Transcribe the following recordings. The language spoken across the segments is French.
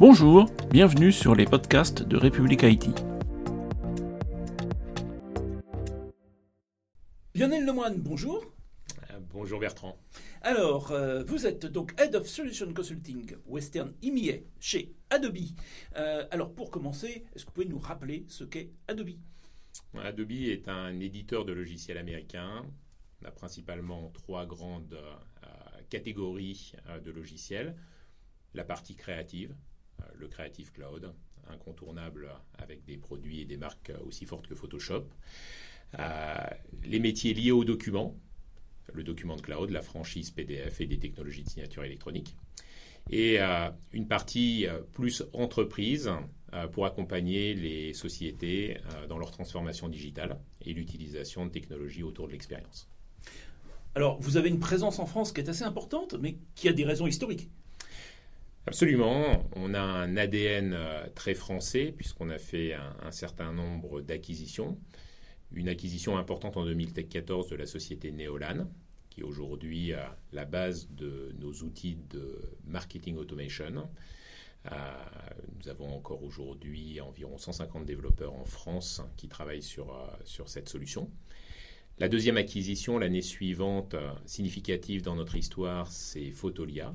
Bonjour, bienvenue sur les podcasts de République Haïti. Lionel Lemoine, bonjour. Euh, bonjour Bertrand. Alors, euh, vous êtes donc Head of Solution Consulting Western EMEA chez Adobe. Euh, alors, pour commencer, est-ce que vous pouvez nous rappeler ce qu'est Adobe? Adobe est un éditeur de logiciels américain. On a principalement trois grandes catégories de logiciels. La partie créative, le Creative Cloud, incontournable avec des produits et des marques aussi fortes que Photoshop. Euh, les métiers liés aux documents, le document de cloud, la franchise PDF et des technologies de signature électronique. Et euh, une partie euh, plus entreprise pour accompagner les sociétés dans leur transformation digitale et l'utilisation de technologies autour de l'expérience. Alors, vous avez une présence en France qui est assez importante, mais qui a des raisons historiques. Absolument. On a un ADN très français, puisqu'on a fait un certain nombre d'acquisitions une acquisition importante en 2014 de la société Neolan, qui est aujourd'hui la base de nos outils de marketing automation. Euh, nous avons encore aujourd'hui environ 150 développeurs en France qui travaillent sur, euh, sur cette solution. La deuxième acquisition l'année suivante, euh, significative dans notre histoire, c'est Photolia,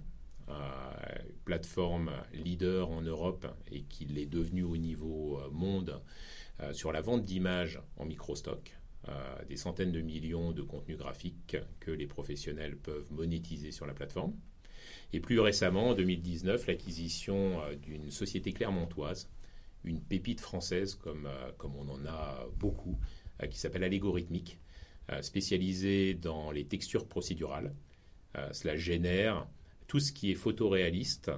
plateforme leader en Europe et qui l'est devenue au niveau monde euh, sur la vente d'images en microstock, euh, des centaines de millions de contenus graphiques que les professionnels peuvent monétiser sur la plateforme. Et plus récemment, en 2019, l'acquisition euh, d'une société clermontoise, une pépite française comme, comme on en a beaucoup, qui s'appelle Allégorithmique, spécialisée dans les textures procédurales. cela génère tout ce qui est photoréaliste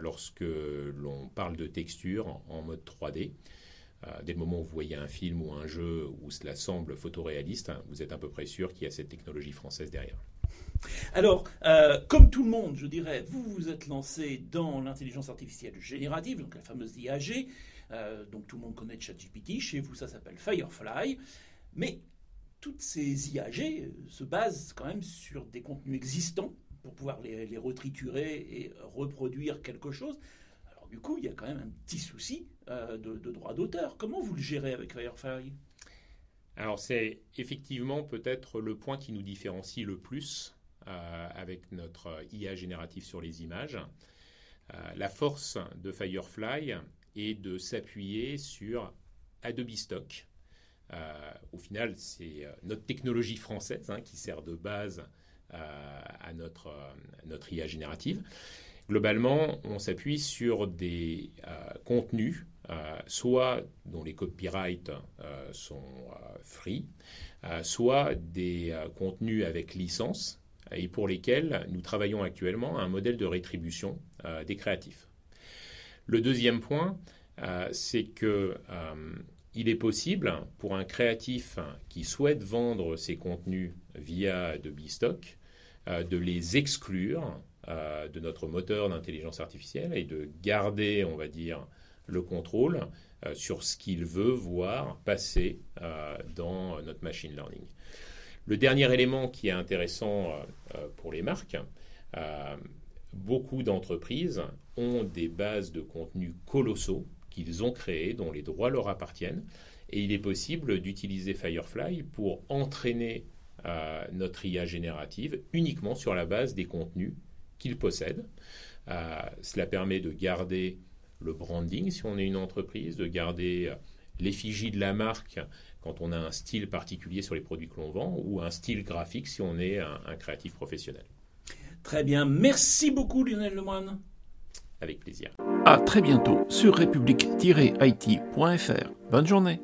lorsque l'on parle de texture en mode 3D. Euh, dès le moment où vous voyez un film ou un jeu où cela semble photoréaliste, hein, vous êtes à peu près sûr qu'il y a cette technologie française derrière. Alors, euh, comme tout le monde, je dirais, vous vous êtes lancé dans l'intelligence artificielle générative, donc la fameuse IAG. Euh, donc tout le monde connaît ChatGPT. Chez vous, ça s'appelle Firefly. Mais toutes ces IAG se basent quand même sur des contenus existants pouvoir les, retriturer et reproduire quelque chose du coup, il y a quand même un petit souci euh, de, droit d'auteur. Comment vous le gérez avec Firefly Alors, c'est effectivement peut-être le point qui nous différencie le plus euh, avec notre IA génératif sur les images. Euh, la force de Firefly est de s'appuyer sur Adobe Stock. au final, c'est notre technologie française hein, qui sert de base à notre, notre IA générative. Globalement, on s'appuie sur des euh, contenus, euh, soit dont les copyrights euh, sont free, soit des contenus avec licence et pour lesquels nous travaillons actuellement à un modèle de rétribution des créatifs. Le deuxième point, c'est que il est possible pour un créatif qui souhaite vendre ses contenus via Adobe Stock de les exclure euh, de notre moteur d'intelligence artificielle et de garder, on va dire, le contrôle euh, sur ce qu'il veut voir passer euh, dans notre machine learning. Le dernier élément qui est intéressant pour les marques, beaucoup d'entreprises ont des bases de contenu colossaux qu'ils ont créées, dont les droits leur appartiennent, et il est possible d'utiliser Firefly pour entraîner notre IA générative uniquement sur la base des contenus qu'il possède. Euh, cela permet de garder le branding si on est une entreprise, de garder euh, l'effigie de la marque quand on a un style particulier sur les produits que l'on vend ou un style graphique si on est un, un créatif professionnel. Très bien, merci beaucoup Lionel Lemoine. Avec plaisir. À très bientôt sur république-it.fr. Bonne journée.